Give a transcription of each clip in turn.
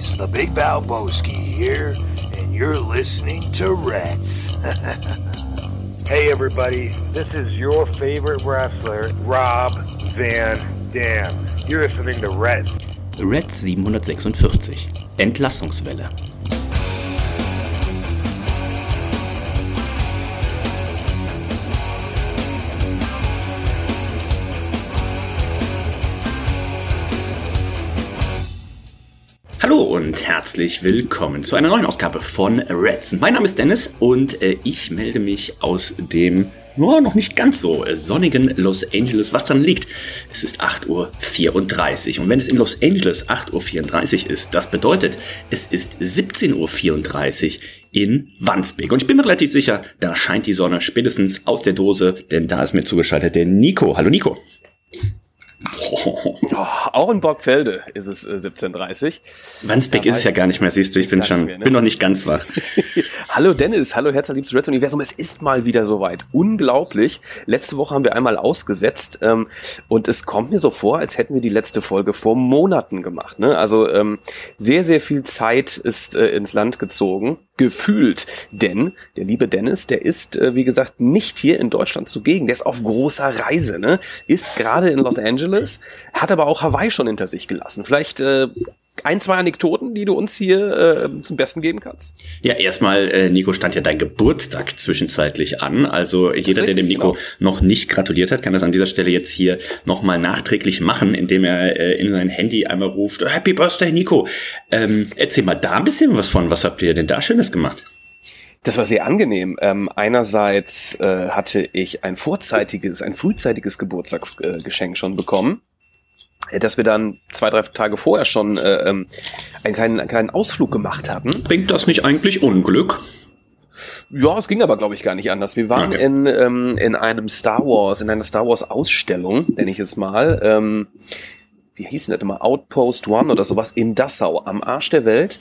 boys. The Big Val Valboski here, and you're listening to Reds. Hey everybody, this is your favorite wrestler, Rob Van Dam. You're listening to Red. Red 746. Entlassungswelle. Hallo und herzlich willkommen zu einer neuen Ausgabe von Reds. Mein Name ist Dennis und äh, ich melde mich aus dem ja, noch nicht ganz so sonnigen Los Angeles, was dann liegt. Es ist 8.34 Uhr und wenn es in Los Angeles 8.34 Uhr ist, das bedeutet, es ist 17.34 Uhr in Wandsbek. Und ich bin mir relativ sicher, da scheint die Sonne spätestens aus der Dose, denn da ist mir zugeschaltet der Nico. Hallo Nico. Oh, auch in Borgfelde ist es äh, 17.30 Wandsbek ist ja gar nicht mehr, siehst du, ich bin schon, mehr, ne? bin noch nicht ganz wach. hallo Dennis, hallo Herz, liebstes Red Universum, es ist mal wieder soweit. Unglaublich. Letzte Woche haben wir einmal ausgesetzt ähm, und es kommt mir so vor, als hätten wir die letzte Folge vor Monaten gemacht. Ne? Also ähm, sehr, sehr viel Zeit ist äh, ins Land gezogen gefühlt. Denn der liebe Dennis, der ist, äh, wie gesagt, nicht hier in Deutschland zugegen. Der ist auf großer Reise, ne? Ist gerade in Los Angeles, hat aber auch Hawaii schon hinter sich gelassen. Vielleicht äh, ein, zwei Anekdoten, die du uns hier äh, zum Besten geben kannst? Ja, erstmal, äh, Nico, stand ja dein Geburtstag zwischenzeitlich an. Also jeder, der dem Nico genau. noch nicht gratuliert hat, kann das an dieser Stelle jetzt hier nochmal nachträglich machen, indem er äh, in sein Handy einmal ruft, Happy Birthday, Nico. Ähm, erzähl mal da ein bisschen was von. Was habt ihr denn da Schönes gemacht? Das war sehr angenehm. Ähm, einerseits äh, hatte ich ein vorzeitiges, ein frühzeitiges Geburtstagsgeschenk schon bekommen dass wir dann zwei, drei Tage vorher schon äh, ähm, einen, kleinen, einen kleinen Ausflug gemacht hatten. Bringt das nicht eigentlich Unglück? Ja, es ging aber, glaube ich, gar nicht anders. Wir waren okay. in, ähm, in einem Star Wars, in einer Star Wars Ausstellung, nenne ich es mal. Ähm, wie hieß denn das immer? Outpost One oder sowas in Dassau, am Arsch der Welt.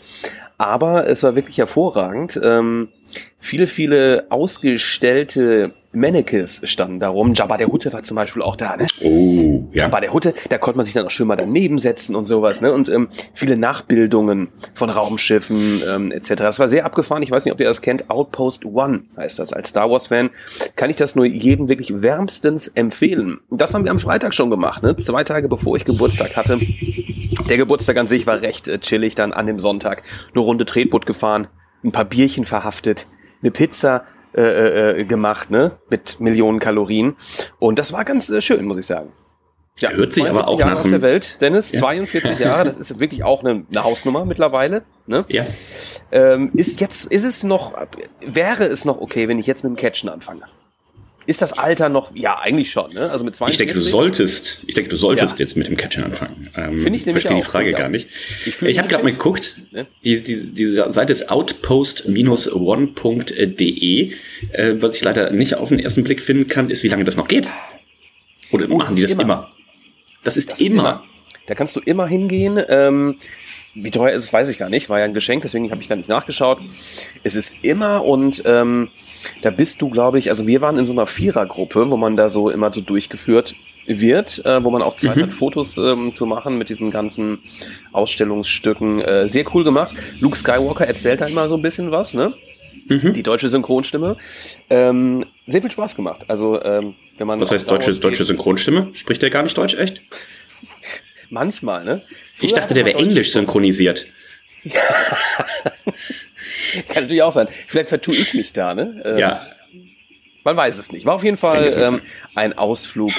Aber es war wirklich hervorragend. Ähm, viele, viele ausgestellte Mannequins standen darum. Jabba der Hutte war zum Beispiel auch da, ne? Oh, ja. Jabba der Hutte, da konnte man sich dann auch schön mal daneben setzen und sowas, ne? Und ähm, viele Nachbildungen von Raumschiffen ähm, etc. Das war sehr abgefahren. Ich weiß nicht, ob ihr das kennt. Outpost One heißt das. Als Star Wars-Fan kann ich das nur jedem wirklich wärmstens empfehlen. Das haben wir am Freitag schon gemacht, ne? Zwei Tage bevor ich Geburtstag hatte. Der Geburtstag an sich war recht äh, chillig. Dann an dem Sonntag eine Runde Tretboot gefahren, ein paar Bierchen verhaftet, eine Pizza äh, äh, gemacht, ne? Mit Millionen Kalorien. Und das war ganz äh, schön, muss ich sagen. Ja, hört sich aber auch Jahre nach auf der Welt, Dennis, ja. 42 Jahre, das ist wirklich auch eine, eine Hausnummer mittlerweile. Ne? Ja. Ähm, ist jetzt, ist es noch, wäre es noch okay, wenn ich jetzt mit dem Catchen anfange? Ist das Alter noch, ja, eigentlich schon, ne? Also mit 42? Ich denke, du solltest, ich denke, du solltest ja. jetzt mit dem Catchen anfangen. Ähm, Finde ich nämlich verstehe die Frage gar nicht. Ich, ich habe gerade mal geguckt, ne? die, die, diese Seite ist outpost-one.de. Äh, was ich leider nicht auf den ersten Blick finden kann, ist, wie lange das noch geht. Oder oh, machen die das immer? immer? Das ist, das immer. ist immer. Da kannst du immer hingehen. Ähm, wie teuer ist es, weiß ich gar nicht. War ja ein Geschenk, deswegen habe ich gar nicht nachgeschaut. Es ist immer und ähm, da bist du, glaube ich, also wir waren in so einer Vierergruppe, wo man da so immer so durchgeführt wird, äh, wo man auch Zeit mhm. hat, Fotos ähm, zu machen mit diesen ganzen Ausstellungsstücken. Äh, sehr cool gemacht. Luke Skywalker erzählt da immer so ein bisschen was, ne? Mhm. Die deutsche Synchronstimme. Ähm, sehr viel Spaß gemacht. Also, ähm, wenn man. Was heißt deutsche, deutsche Synchronstimme? Spricht der gar nicht Deutsch, echt? Manchmal, ne? Früher ich dachte, der wäre Englisch synchronisiert. Kann natürlich auch sein. Vielleicht vertue ich mich da, ne? Ähm, ja. Man weiß es nicht. War auf jeden Fall ähm, ein Ausflug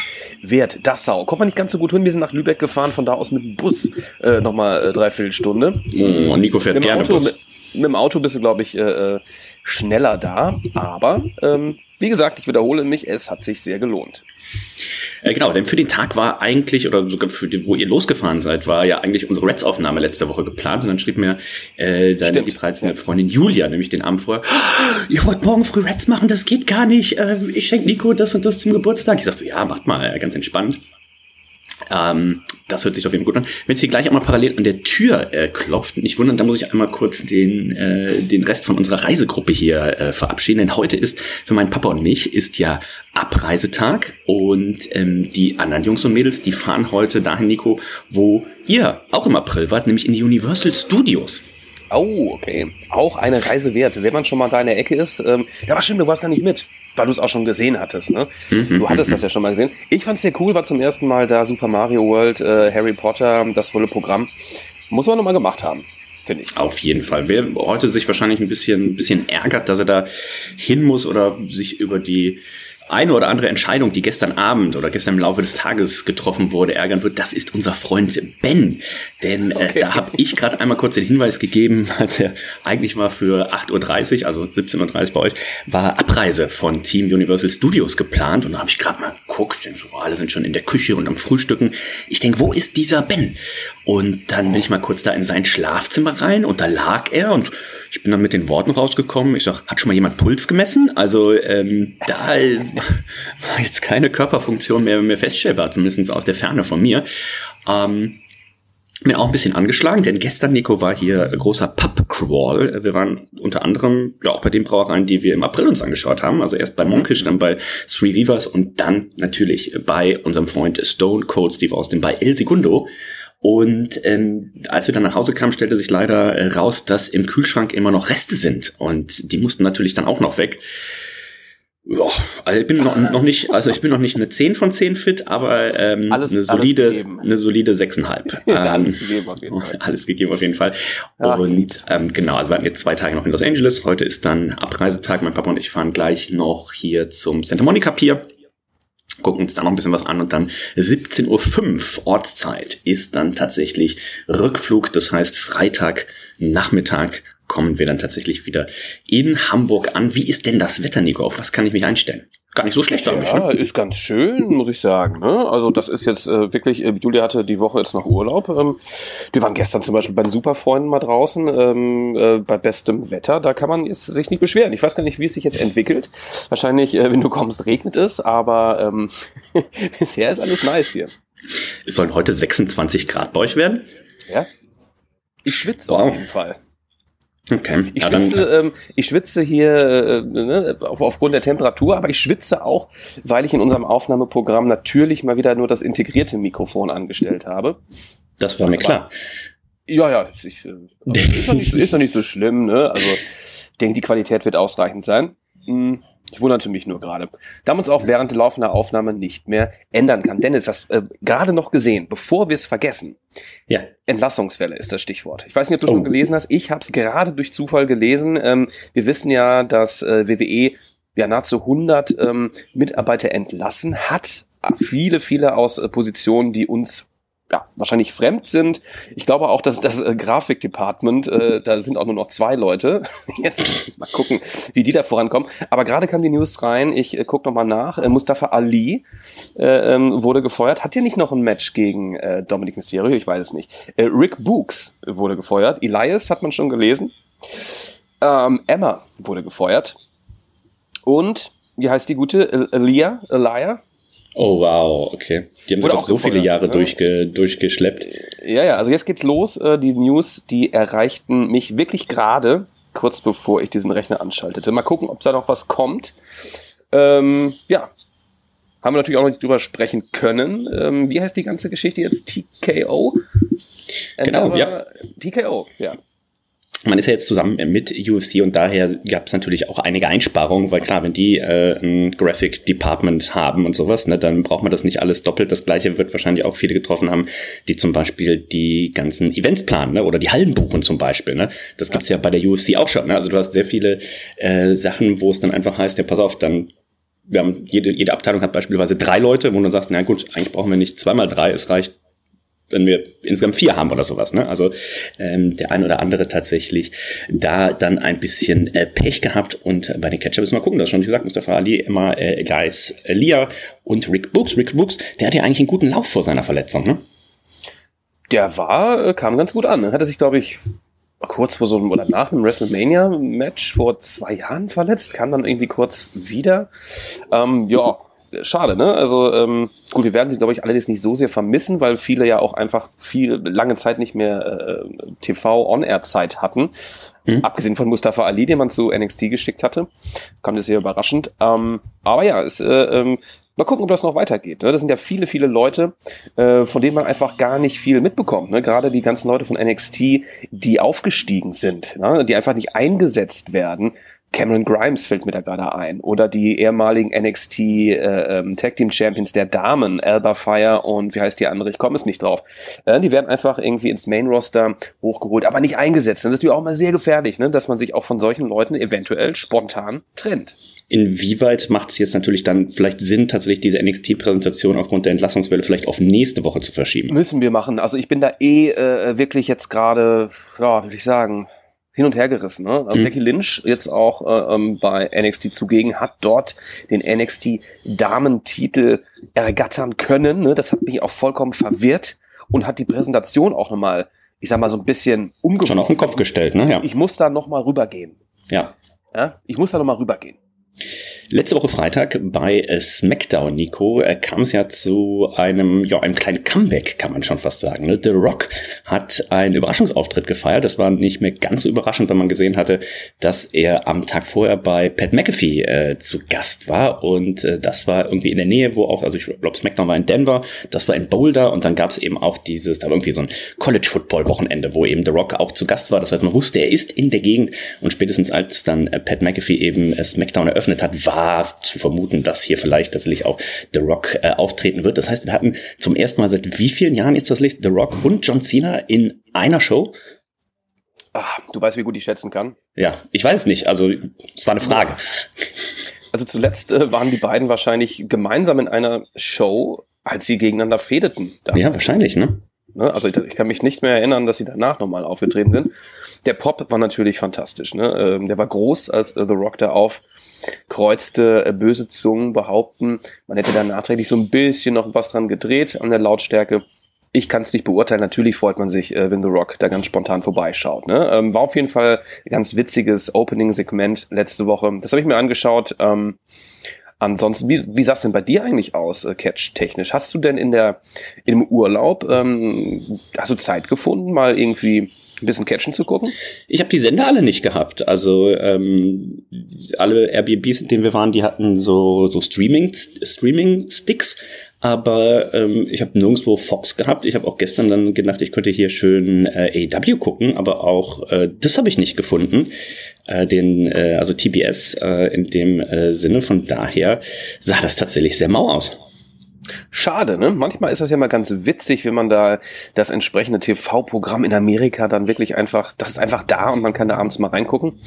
wert. Dassau. Kommt man nicht ganz so gut hin. Wir sind nach Lübeck gefahren, von da aus mit dem Bus äh, nochmal äh, dreiviertel Stunde. Oh, Nico fährt mit gerne Auto, Bus. Mit, mit, dem Auto bist du, glaube ich, äh, äh, schneller da. Aber, ähm, wie gesagt, ich wiederhole mich, es hat sich sehr gelohnt. Äh, genau, denn für den Tag war eigentlich, oder sogar für den, wo ihr losgefahren seid, war ja eigentlich unsere Reds-Aufnahme letzte Woche geplant. Und dann schrieb mir äh, deine liebreizende Freundin Julia, nämlich den Abend vorher, oh, ihr wollt morgen früh Reds machen, das geht gar nicht. Äh, ich schenke Nico das und das zum Geburtstag. Ich sag so, ja, macht mal, ganz entspannt. Ähm, das hört sich auf jeden Fall gut an. Wenn es hier gleich einmal parallel an der Tür äh, klopft, nicht wundern, dann muss ich einmal kurz den, äh, den Rest von unserer Reisegruppe hier äh, verabschieden. Denn heute ist für meinen Papa und mich ist ja Abreisetag und ähm, die anderen Jungs und Mädels, die fahren heute dahin, Nico, wo ihr auch im April wart, nämlich in die Universal Studios. Oh, okay. Auch eine Reise wert. Wenn man schon mal da in der Ecke ist, ähm, ja, war stimmt, du warst gar nicht mit, weil du es auch schon gesehen hattest, ne? Mhm, Du hattest das ja schon mal gesehen. Ich fand's sehr cool, war zum ersten Mal da Super Mario World, äh, Harry Potter, das volle Programm. Muss man nochmal gemacht haben, finde ich. Auf jeden Fall. Wer heute sich wahrscheinlich ein bisschen, ein bisschen ärgert, dass er da hin muss oder sich über die eine oder andere Entscheidung, die gestern Abend oder gestern im Laufe des Tages getroffen wurde, ärgern wird, das ist unser Freund Ben. Denn äh, da habe ich gerade einmal kurz den Hinweis gegeben, als er eigentlich war für 8.30 Uhr, also 17.30 Uhr bei euch, war Abreise von Team Universal Studios geplant. Und da habe ich gerade mal geguckt, denk so, alle sind schon in der Küche und am Frühstücken. Ich denke, wo ist dieser Ben? Und dann bin ich mal kurz da in sein Schlafzimmer rein und da lag er und ich bin dann mit den Worten rausgekommen. Ich sag, hat schon mal jemand Puls gemessen? Also ähm, da war jetzt keine Körperfunktion mehr, mehr feststellbar, zumindest aus der Ferne von mir. Ähm, bin auch ein bisschen angeschlagen, denn gestern, Nico, war hier großer Pub-Crawl. Wir waren unter anderem ja auch bei den Brauereien, die wir im April uns angeschaut haben. Also erst bei Monkish, dann bei Three Vivas und dann natürlich bei unserem Freund Stone Cold Steve Austin bei El Segundo. Und ähm, als wir dann nach Hause kamen, stellte sich leider äh, raus, dass im Kühlschrank immer noch Reste sind. Und die mussten natürlich dann auch noch weg. Ja, also ich bin noch, noch nicht, also ich bin noch nicht eine 10 von 10 fit, aber ähm, Alles- eine alles solide, gegeben. eine solide 6,5. Ja, Ähm, alles gegeben auf jeden Fall. alles gegeben auf jeden Fall. Und ähm, genau, also wir hatten jetzt zwei Tage noch in Los Angeles. Heute ist dann Abreisetag. Mein Papa und ich fahren gleich noch hier zum Santa Monica Pier. Gucken uns da noch ein bisschen was an und dann 17.05 Uhr Ortszeit ist dann tatsächlich Rückflug. Das heißt, Freitag Nachmittag kommen wir dann tatsächlich wieder in Hamburg an. Wie ist denn das Wetter, Nico? Auf was kann ich mich einstellen? Gar nicht so schlecht, glaube ich. Ja, Ne? ist ganz schön, muss ich sagen. Ne? Also das ist jetzt äh, wirklich, äh, Julia hatte die Woche jetzt noch Urlaub. Ähm, wir waren gestern zum Beispiel bei den Superfreunden mal draußen, ähm, äh, bei bestem Wetter. Da kann man jetzt sich nicht beschweren. Ich weiß gar nicht, wie es sich jetzt entwickelt. Wahrscheinlich, äh, wenn du kommst, regnet es, aber ähm, bisher ist alles nice hier. Es sollen heute 26 Grad bei euch werden. Ja? Ich schwitze Wow. auf jeden Fall. Okay. Ich ja, schwitze, ähm, ich schwitze hier äh, ne, auf, aufgrund der Temperatur, aber ich schwitze auch, weil ich in unserem Aufnahmeprogramm natürlich mal wieder nur das integrierte Mikrofon angestellt habe. das war mir das klar. Ja, ja, ich, äh, ist doch nicht, so- ist doch nicht so schlimm, ne? Also ich denke, die Qualität wird ausreichend sein. Hm, Ich wunderte mich nur gerade. Da man es auch während laufender Aufnahme nicht mehr ändern kann. Dennis, das äh, gerade noch gesehen, bevor wir es vergessen. Ja. Entlassungswelle ist das Stichwort. Ich weiß nicht, ob du Oh. schon gelesen hast. Ich habe es gerade durch Zufall gelesen. Ähm, wir wissen ja, dass äh, WWE ja nahezu 100 ähm, Mitarbeiter entlassen hat. Viele, viele aus äh, Positionen, die uns ja, wahrscheinlich fremd sind. Ich glaube auch, dass das äh, Grafikdepartment, äh, da sind auch nur noch zwei Leute. Jetzt mal gucken, wie die da vorankommen. Aber gerade kam die News rein. Ich äh, gucke nochmal nach. Äh, Mustafa Ali äh, ähm, wurde gefeuert. Hat ja nicht noch ein Match gegen äh, Dominic Mysterio? Ich weiß es nicht. Äh, Rick Books wurde gefeuert. Elias hat man schon gelesen. Ähm, Emma wurde gefeuert. Und wie heißt die gute? El- Elia? Elia? Oh, wow, okay. Die haben sich doch auch so viele Jahre ne? durchge, durchgeschleppt. Ja, ja, also jetzt geht's los. Äh, die News, die erreichten mich wirklich gerade, kurz bevor ich diesen Rechner anschaltete. Mal gucken, ob da noch was kommt. Ähm, ja. Haben wir natürlich auch noch nicht drüber sprechen können. Ähm, wie heißt die ganze Geschichte jetzt? TKO? Genau, Endeavor- ja. TKO, ja. Man ist ja jetzt zusammen mit UFC und daher gab es natürlich auch einige Einsparungen, weil klar, wenn die äh, ein Graphic Department haben und sowas, ne, dann braucht man das nicht alles doppelt. Das gleiche wird wahrscheinlich auch viele getroffen haben, die zum Beispiel die ganzen Events planen ne, oder die Hallen buchen zum Beispiel. Ne. Das gibt's ja. bei der UFC auch schon. Ne. Also du hast sehr viele äh, Sachen, wo es dann einfach heißt, ja pass auf, dann wir haben jede, jede Abteilung hat beispielsweise drei Leute, wo du dann sagst, na gut, eigentlich brauchen wir nicht zweimal drei, es reicht wenn wir insgesamt vier haben oder sowas. Ne? Also ähm, der ein oder andere tatsächlich da dann ein bisschen äh, Pech gehabt und bei den Catcher müssen wir gucken, das ist schon gesagt, Mustafa Ali, Emma, äh, Guys, Lia und Rick Books. Rick Books, der hat ja eigentlich einen guten Lauf vor seiner Verletzung. Ne? Der war, äh, kam ganz gut an. ne? Hatte sich, glaube ich, kurz vor so einem oder nach einem WrestleMania-Match vor zwei Jahren verletzt, kam dann irgendwie kurz wieder. Ähm, ja, schade, ne? Also ähm, gut, wir werden sie, glaube ich, allerdings nicht so sehr vermissen, weil viele ja auch einfach viel lange Zeit nicht mehr äh, TV-On-Air-Zeit hatten. Mhm. Abgesehen von Mustafa Ali, den man zu NXT geschickt hatte. Kam das sehr überraschend. Ähm, aber ja, es, äh, ähm, mal gucken, ob das noch weitergeht. Ne? Das sind ja viele, viele Leute, äh, von denen man einfach gar nicht viel mitbekommt. Ne? Gerade die ganzen Leute von NXT, die aufgestiegen sind, ne? die einfach nicht eingesetzt werden, Cameron Grimes fällt mir da gerade ein. Oder die ehemaligen NXT äh, ähm, Tag Team Champions der Damen, Alba Fire und wie heißt die andere? Ich komme es nicht drauf. Äh, die werden einfach irgendwie ins Main Roster hochgeholt, aber nicht eingesetzt. Das ist natürlich auch mal sehr gefährlich, ne? dass man sich auch von solchen Leuten eventuell spontan trennt. Inwieweit macht es jetzt natürlich dann vielleicht Sinn, tatsächlich diese NXT-Präsentation aufgrund der Entlassungswelle vielleicht auf nächste Woche zu verschieben? Müssen wir machen. Also ich bin da eh äh, wirklich jetzt gerade, ja, würde ich sagen, hin und her gerissen. Ne? Mhm. Becky Lynch jetzt auch äh, ähm, bei NXT zugegen, hat dort den NXT Damentitel ergattern können. Ne? Das hat mich auch vollkommen verwirrt und hat die Präsentation auch nochmal, ich sag mal, so ein bisschen umgeworfen. Schon auf den Kopf gestellt, ne? Ja. Ich muss da nochmal rübergehen. Ja. ja. Ich muss da nochmal rübergehen. Letzte Woche Freitag bei äh, SmackDown, Nico, äh, kam es ja zu einem, ja, einem kleinen Comeback, kann man schon fast sagen. Ne? The Rock hat einen Überraschungsauftritt gefeiert. Das war nicht mehr ganz so überraschend, wenn man gesehen hatte, dass er am Tag vorher bei Pat McAfee äh, zu Gast war. Und äh, das war irgendwie in der Nähe, wo auch, also ich glaube, SmackDown war in Denver, das war in Boulder und dann gab es eben auch dieses, da war irgendwie so ein College-Football-Wochenende, wo eben The Rock auch zu Gast war. Das heißt, man wusste, er ist in der Gegend und spätestens als dann äh, Pat McAfee eben SmackDown eröffnet hat, war war zu vermuten, dass hier vielleicht tatsächlich auch The Rock äh, auftreten wird. Das heißt, wir hatten zum ersten Mal seit wie vielen Jahren jetzt das Licht The Rock und John Cena in einer Show? Ach, du weißt, wie gut ich schätzen kann. Ja, ich weiß nicht. Also, es war eine Frage. Also zuletzt äh, waren die beiden wahrscheinlich gemeinsam in einer Show, als sie gegeneinander fedeten. Damals. Ja, wahrscheinlich, ne? ne? Also ich, ich, kann mich nicht mehr erinnern, dass sie danach nochmal aufgetreten sind. Der Pop war natürlich fantastisch. Ne? Ähm, der war groß, als äh, The Rock da auf kreuzte äh, böse Zungen behaupten, man hätte da nachträglich so ein bisschen noch was dran gedreht an der Lautstärke. Ich kann es nicht beurteilen. Natürlich freut man sich, äh, wenn The Rock da ganz spontan vorbeischaut. Ne? Ähm, war auf jeden Fall ein ganz witziges Opening-Segment letzte Woche. Das habe ich mir angeschaut. Ähm, ansonsten, wie, wie sah es denn bei dir eigentlich aus, äh, Catch-technisch? Hast du denn in der im Urlaub, ähm, hast du Zeit gefunden, mal irgendwie ein bisschen Catchen zu gucken? Ich habe die Sender alle nicht gehabt. Also ähm, alle Airbnbs, in denen wir waren, die hatten so, so Streaming, Streaming-Sticks. Aber ähm, ich habe nirgendwo Fox gehabt. Ich habe auch gestern dann gedacht, ich könnte hier schön äh, AW gucken, aber auch äh, das habe ich nicht gefunden. Äh, den, äh, also TBS äh, in dem äh, Sinne. Von daher sah das tatsächlich sehr mau aus. Schade, ne? Manchmal ist das ja mal ganz witzig, wenn man da das entsprechende TV-Programm in Amerika dann wirklich einfach, das ist einfach da und man kann da abends mal reingucken.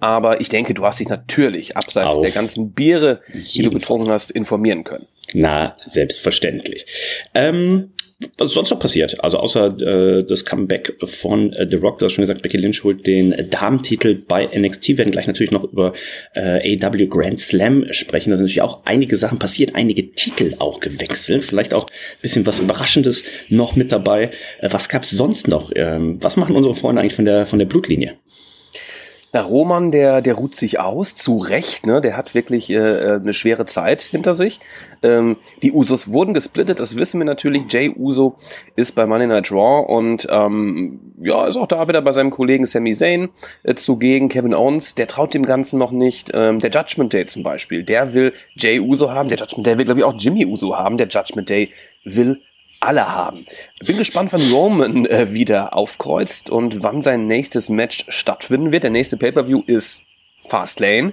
Aber ich denke, du hast dich natürlich abseits Auf der ganzen Biere, die du getrunken hast, informieren können. Na, selbstverständlich. Ähm, was ist sonst noch passiert? Also außer äh, das Comeback von äh, The Rock, du hast schon gesagt, Becky Lynch holt den Damentitel bei NXT. Wir werden gleich natürlich noch über äh, AW Grand Slam sprechen. Da sind natürlich auch einige Sachen passiert, einige Titel auch gewechselt. Vielleicht auch ein bisschen was Überraschendes noch mit dabei. Äh, was gab's sonst noch? Ähm, was machen unsere Freunde eigentlich von der, von der Blutlinie? Na, Roman, der, der ruht sich aus, zu Recht, ne? Der hat wirklich äh, äh, eine schwere Zeit hinter sich. Ähm, die Usos wurden gesplittet, das wissen wir natürlich. Jay Uso ist bei Money Night Raw und ähm, ja, ist auch da wieder bei seinem Kollegen Sami Zayn äh, zugegen. Kevin Owens, der traut dem Ganzen noch nicht. Ähm, der Judgment Day zum Beispiel, der will Jay Uso haben. Der Judgment Day will, glaube ich, auch Jimmy Uso haben. Der Judgment Day will alle haben. Bin gespannt, wann Roman äh, wieder aufkreuzt und wann sein nächstes Match stattfinden wird. Der nächste Pay-Per-View ist Fastlane.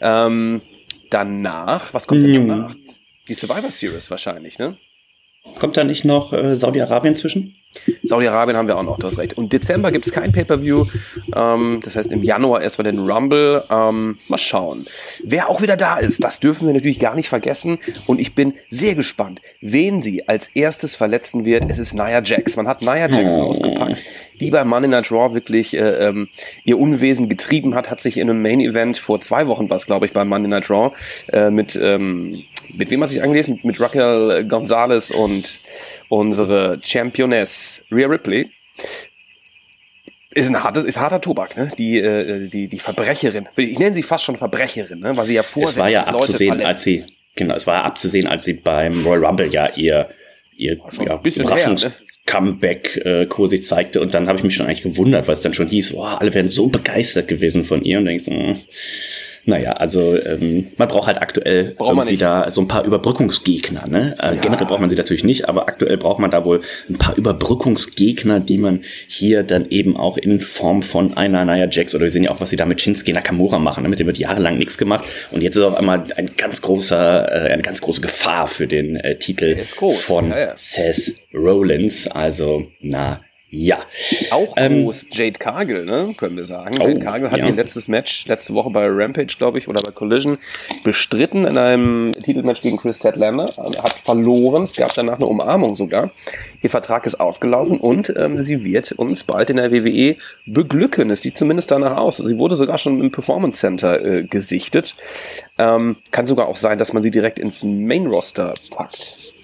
Ähm, danach, was kommt denn danach? Die Survivor Series wahrscheinlich, ne? Kommt da nicht noch äh, Saudi-Arabien zwischen? Saudi-Arabien haben wir auch noch, du hast recht. Und Dezember gibt es kein Pay-Per-View. Ähm, das heißt, im Januar erst mal den Rumble. Ähm, mal schauen. Wer auch wieder da ist, das dürfen wir natürlich gar nicht vergessen. Und ich bin sehr gespannt, wen sie als erstes verletzen wird. Es ist Nia Jax. Man hat Nia Jax oh. ausgepackt, die bei Money Night Raw wirklich äh, ähm, ihr Unwesen getrieben hat, hat sich in einem Main-Event vor zwei Wochen was, glaube ich, bei Money Night Raw äh, mit ähm, mit wem hat sich angelesen? Mit, mit Raquel Gonzalez und unsere Championess Rhea Ripley. Ist ein hartes, ist harter Tobak, ne? Die, äh, die, die Verbrecherin. Ich nenne sie fast schon Verbrecherin, ne? Weil sie ja vorher. Es war ja abzusehen, als sie, Genau, es war abzusehen, als sie beim Royal Rumble ja ihr, ihr ja, Überraschungs her, ne? Comeback äh, quasi zeigte und dann habe ich mich schon eigentlich gewundert, weil es dann schon hieß, boah, alle wären so begeistert gewesen von ihr und denkst, mh, hm, naja, also ähm, man braucht halt aktuell braucht man da so ein paar Überbrückungsgegner. Ne? Äh, ja. Generell braucht man sie natürlich nicht, aber aktuell braucht man da wohl ein paar Überbrückungsgegner, die man hier dann eben auch in Form von einer Naya Jax oder wir sehen ja auch, was sie da mit Shinsuke Nakamura machen. Ne? Mit dem wird jahrelang nichts gemacht und jetzt ist auf einmal ein ganz großer, äh, eine ganz große Gefahr für den äh, Titel von ja, ja. Seth Rollins. Also na ja. Auch ähm, groß Jade Cargill, ne, können wir sagen. Oh, Jade Cargill hat ja. ihr letztes Match letzte Woche bei Rampage, glaube ich, oder bei Collision bestritten in einem Titelmatch gegen Chris Tedlander. Hat verloren. Es gab danach eine Umarmung sogar. Ihr Vertrag ist ausgelaufen und ähm, sie wird uns bald in der WWE beglücken. Es sieht zumindest danach aus. Sie wurde sogar schon im Performance Center äh, gesichtet. Ähm, kann sogar auch sein, dass man sie direkt ins Main Roster packt.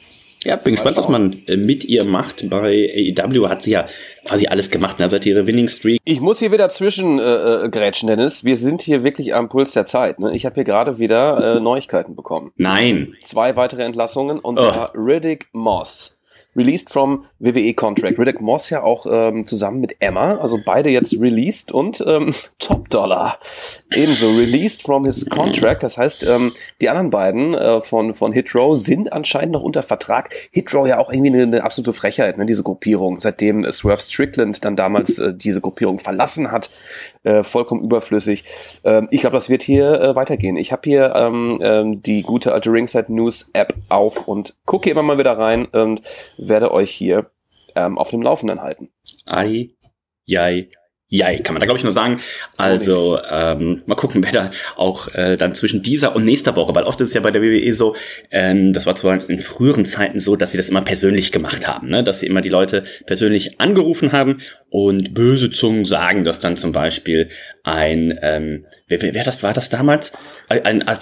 Ja, bin gespannt, was man äh, mit ihr macht. Bei AEW hat sie ja quasi alles gemacht, ne, seit ihrer Winning Streak. Ich muss hier wieder zwischen äh, äh, grätschen, Dennis. Wir sind hier wirklich am Puls der Zeit. Ne? Ich habe hier gerade wieder äh, Neuigkeiten bekommen. Nein. Zwei weitere Entlassungen und oh. zwar Riddick Moss. Released from WWE Contract. Riddick Moss ja auch ähm, zusammen mit Emma, also beide jetzt released und ähm, Top Dollar. Ebenso released from his contract. Das heißt, ähm, die anderen beiden äh, von, von Hitrow sind anscheinend noch unter Vertrag. Hitrow ja auch irgendwie eine, eine absolute Frechheit, ne, diese Gruppierung. Seitdem Swerve Strickland dann damals äh, diese Gruppierung verlassen hat, äh, vollkommen überflüssig. Ähm, ich glaube, das wird hier äh, weitergehen. Ich habe hier ähm, ähm, die gute alte Ringside News App auf und gucke immer mal wieder rein und werde euch hier ähm, auf dem Laufenden halten. Ei, jei, ja, kann man da glaube ich nur sagen. Also ähm, mal gucken, wer da auch äh, dann zwischen dieser und nächster Woche, weil oft ist es ja bei der WWE so, ähm, das war zwar in früheren Zeiten so, dass sie das immer persönlich gemacht haben, ne? dass sie immer die Leute persönlich angerufen haben und böse Zungen sagen, dass dann zum Beispiel ein, ähm, wer, wer, wer das war das damals? Ein, ein,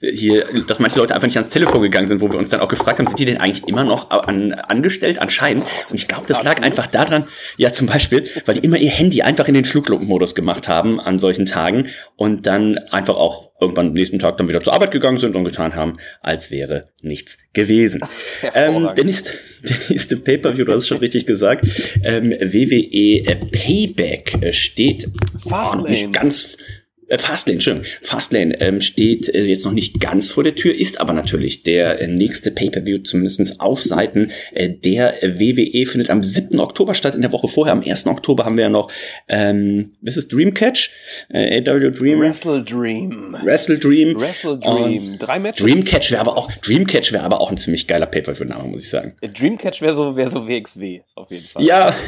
hier, dass manche Leute einfach nicht ans Telefon gegangen sind, wo wir uns dann auch gefragt haben, sind die denn eigentlich immer noch an, angestellt? Anscheinend. Und ich glaube, das lag einfach daran, ja zum Beispiel, weil die immer ihr Handy einfach in den Flugmodus gemacht haben an solchen Tagen und dann einfach auch irgendwann am nächsten Tag dann wieder zur Arbeit gegangen sind und getan haben, als wäre nichts gewesen. Ähm, der, nächste, der nächste Pay-Per-View, du hast es schon richtig gesagt, ähm, WWE Payback steht Fastlane. nicht ganz Fastlane, schön. Fastlane ähm, steht äh, jetzt noch nicht ganz vor der Tür, ist aber natürlich der äh, nächste Pay-Per-View, zumindest auf Seiten äh, der WWE, findet am 7. Oktober statt, in der Woche vorher. Am 1. Oktober haben wir ja noch, ähm, was ist Dreamcatch? Äh, AW Dream. Wrestle Dream. Wrestle Dream. Wrestle Dream. Drei Matches. Dreamcatch wäre aber auch, Dreamcatch wäre aber auch ein ziemlich geiler Pay-Per-View-Name, muss ich sagen. Äh, Dreamcatch wäre so, wäre so WXW, auf jeden Fall. Ja.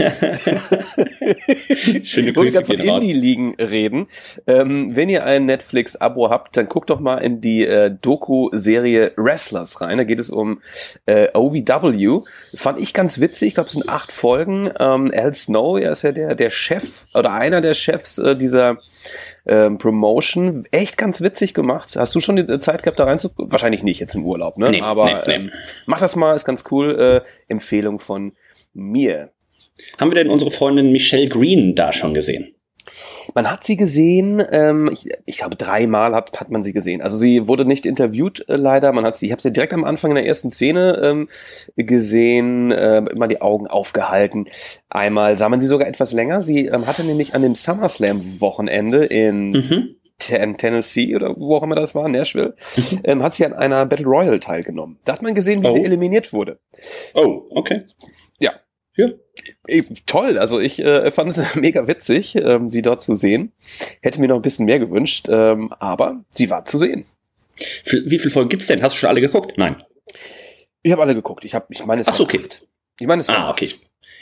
Schöne Grüße. Wir von Indie-Ligen reden, ähm, wenn ihr ein Netflix-Abo habt, dann guckt doch mal in die äh, Doku-Serie Wrestlers rein. Da geht es um äh, OVW. Fand ich ganz witzig. Ich glaube, es sind acht Folgen. Ähm, Al Snow, er ist ja der, der Chef oder einer der Chefs äh, dieser ähm, Promotion. Echt ganz witzig gemacht. Hast du schon die Zeit gehabt, da reinzugucken? Wahrscheinlich nicht jetzt im Urlaub, ne? Nee, Aber nee, nee. Ähm, mach das mal, ist ganz cool. Äh, Empfehlung von mir. Haben wir denn unsere Freundin Michelle Green da schon gesehen? Man hat sie gesehen, ähm, ich, ich glaube dreimal hat, hat man sie gesehen. Also sie wurde nicht interviewt äh, leider. Man hat sie, ich habe sie direkt am Anfang in der ersten Szene ähm, gesehen, äh, immer die Augen aufgehalten. Einmal sah man sie sogar etwas länger. Sie ähm, hatte nämlich an dem SummerSlam-Wochenende in mhm. Tennessee oder wo auch immer das war, Nashville, mhm. ähm, hat sie an einer Battle Royale teilgenommen. Da hat man gesehen, wie oh. sie eliminiert wurde. Oh, okay. Ja. Ja. Toll, also ich äh, fand es mega witzig, ähm, sie dort zu sehen. Hätte mir noch ein bisschen mehr gewünscht, ähm, aber sie war zu sehen. Wie viele Folgen gibt's denn? Hast du schon alle geguckt? Nein. Ich habe alle geguckt. Ich habe, ich meine es. Ach so, okay. Ich meine es. Ah, okay.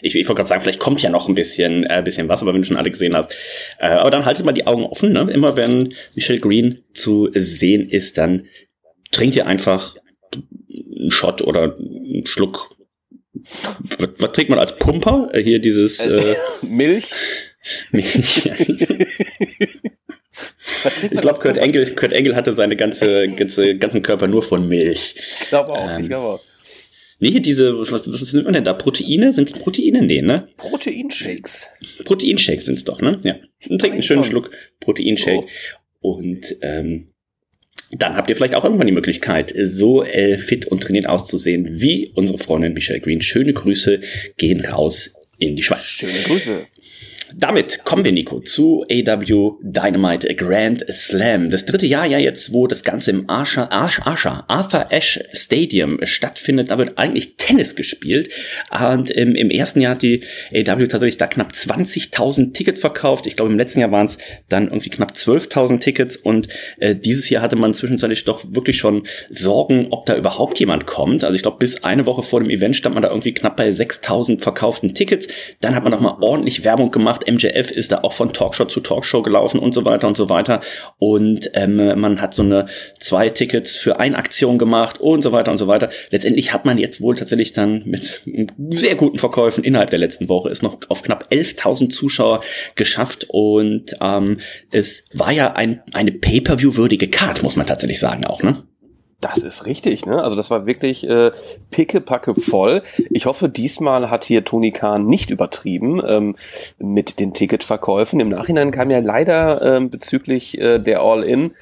Ich, ich wollte gerade sagen, vielleicht kommt ja noch ein bisschen, äh, bisschen was, aber wenn du schon alle gesehen hast. Äh, aber dann haltet mal die Augen offen. Ne? Immer wenn Michelle Green zu sehen ist, dann trinkt ihr einfach einen Shot oder einen Schluck was, was trägt man als Pumper? Äh, hier dieses äh, Milch. Milch. ich glaube, Kurt Engel, Kurt Engel hatte seine ganze, ganze, ganzen Körper nur von Milch. Ich glaube auch, ähm, ich glaube auch. Nee, hier diese, was, was nimmt man denn da? Proteine? Sind es Proteine? Nee, ne? Proteinshakes. Proteinshakes sind es doch, ne? Ja. Und trinkt einen schönen schon. Schluck Proteinshake. So. Und ähm, dann habt ihr vielleicht auch irgendwann die Möglichkeit, so äh, fit und trainiert auszusehen wie unsere Freundin Michelle Green. Schöne Grüße gehen raus in die Schweiz. Schöne Grüße. Damit kommen wir, Nico, zu AW Dynamite Grand Slam. Das dritte Jahr ja jetzt, wo das Ganze im Arsha, Arsch, Arsha, Arthur Ashe Stadium stattfindet. Da wird eigentlich Tennis gespielt. Und im, im ersten Jahr hat die AW tatsächlich da knapp 20.000 Tickets verkauft. Ich glaube, im letzten Jahr waren es dann irgendwie knapp 12.000 Tickets. Und äh, dieses Jahr hatte man zwischenzeitlich doch wirklich schon Sorgen, ob da überhaupt jemand kommt. Also ich glaube, bis eine Woche vor dem Event stand man da irgendwie knapp bei 6.000 verkauften Tickets. Dann hat man noch mal ordentlich Werbung gemacht MJF ist da auch von Talkshow zu Talkshow gelaufen und so weiter und so weiter. Und ähm, man hat so eine zwei Tickets für eine Aktion gemacht und so weiter und so weiter. Letztendlich hat man jetzt wohl tatsächlich dann mit sehr guten Verkäufen innerhalb der letzten Woche ist noch auf knapp 11.000 Zuschauer geschafft und ähm, es war ja ein, eine Pay-per-view-würdige Card, muss man tatsächlich sagen auch, ne? Das ist richtig, ne? Also das war wirklich äh, pickepacke voll. Ich hoffe, diesmal hat hier Tony Khan nicht übertrieben ähm, mit den Ticketverkäufen. Im Nachhinein kam ja leider ähm, bezüglich äh, der All-In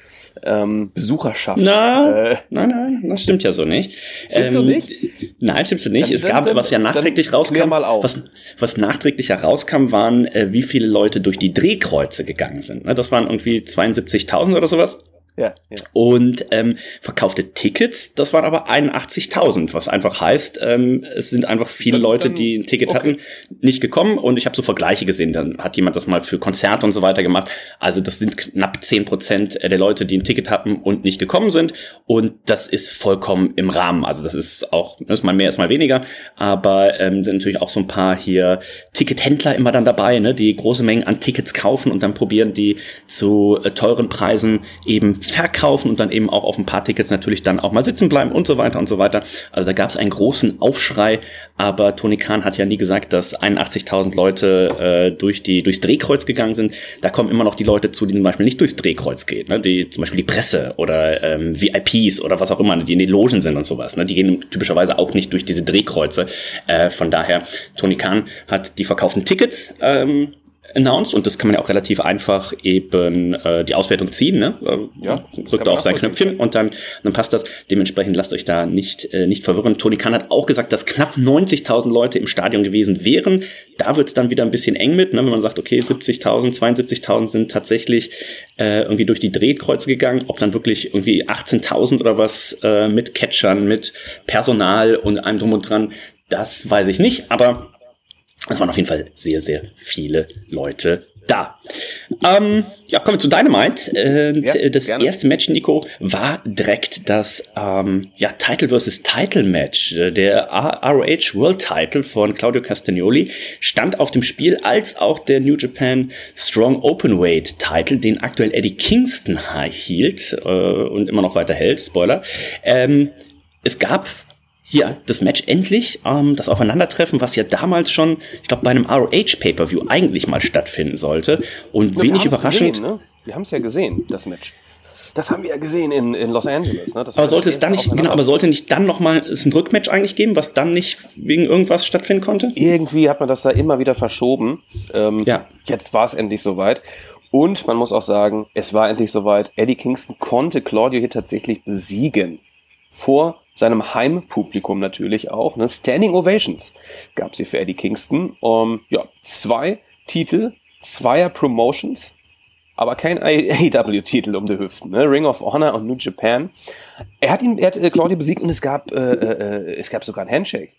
ähm, Besucherschaft. Na, äh, nein, nein, das stimmt ja so nicht. Stimmt ähm, so nicht? Nein, stimmt so nicht. Dann, es gab, dann, was ja nachträglich rauskam, was, was nachträglich herauskam, waren, äh, wie viele Leute durch die Drehkreuze gegangen sind. Ne? Das waren irgendwie 72.000 oder sowas. Ja, ja. Und ähm, verkaufte Tickets, das waren aber 81.000, was einfach heißt, ähm, es sind einfach viele dann, Leute, die ein Ticket okay. hatten, nicht gekommen. Und ich habe so Vergleiche gesehen, dann hat jemand das mal für Konzerte und so weiter gemacht. Also das sind knapp 10 Prozent der Leute, die ein Ticket hatten und nicht gekommen sind. Und das ist vollkommen im Rahmen. Also das ist auch, ist mal mehr, ist mal weniger. Aber ähm, sind natürlich auch so ein paar hier Tickethändler immer dann dabei, ne, die große Mengen an Tickets kaufen und dann probieren, die zu äh, teuren Preisen eben verkaufen und dann eben auch auf ein paar Tickets natürlich dann auch mal sitzen bleiben und so weiter und so weiter. Also da gab es einen großen Aufschrei, aber Tony Khan hat ja nie gesagt, dass 81.000 Leute äh, durch die durchs Drehkreuz gegangen sind. Da kommen immer noch die Leute zu, die zum Beispiel nicht durchs Drehkreuz gehen, ne? die zum Beispiel die Presse oder ähm, VIPs oder was auch immer, die in den Logen sind und sowas. Ne? Die gehen typischerweise auch nicht durch diese Drehkreuze. Äh, von daher, Tony Khan hat die verkauften Tickets ähm, announced und das kann man ja auch relativ einfach eben äh, die Auswertung ziehen, ne? Äh, ja, drückt auf sein Knöpfchen und dann, dann passt das. Dementsprechend lasst euch da nicht, äh, nicht verwirren. Tony Khan hat auch gesagt, dass knapp 90.000 Leute im Stadion gewesen wären. Da wird's dann wieder ein bisschen eng mit, ne? wenn man sagt, okay, 70.000, 72.000 sind tatsächlich äh, irgendwie durch die Drehkreuze gegangen. Ob dann wirklich irgendwie 18.000 oder was äh, mit Catchern, mit Personal und allem drum und dran, das weiß ich nicht, aber es waren auf jeden Fall sehr, sehr viele Leute da. Ähm, ja, kommen wir zu Dynamite. Äh, ja, das gerne. erste Match, Nico, war direkt das ähm, ja, Title vs. Title Match. Der ROH World Title von Claudio Castagnoli stand auf dem Spiel, als auch der New Japan Strong Openweight Title, den aktuell Eddie Kingston hielt äh, und immer noch weiter hält. Spoiler. Ähm, es gab hier das Match endlich, ähm, das Aufeinandertreffen, was ja damals schon, ich glaube, bei einem ROH Pay-Per-View eigentlich mal stattfinden sollte. Und ja, wenig überraschend. Gesehen, ne? Wir haben es ja gesehen, das Match. Das haben wir ja gesehen in, in Los Angeles. Ne? Aber sollte es dann nicht, genau, aber sollte nicht dann nochmal es ein Rückmatch eigentlich geben, was dann nicht wegen irgendwas stattfinden konnte? Irgendwie hat man das da immer wieder verschoben. Ähm, ja. Jetzt war es endlich soweit. Und man muss auch sagen, es war endlich soweit. Eddie Kingston konnte Claudio hier tatsächlich besiegen. Vor seinem Heimpublikum natürlich auch. Ne? Standing Ovations gab sie für Eddie Kingston. Um, ja, zwei Titel, zweier Promotions, aber kein AEW-Titel um die Hüften. Ne? Ring of Honor und New Japan. Er hat ihn, er hat äh, Claudio besiegt und es gab, äh, äh, es gab sogar ein Handshake.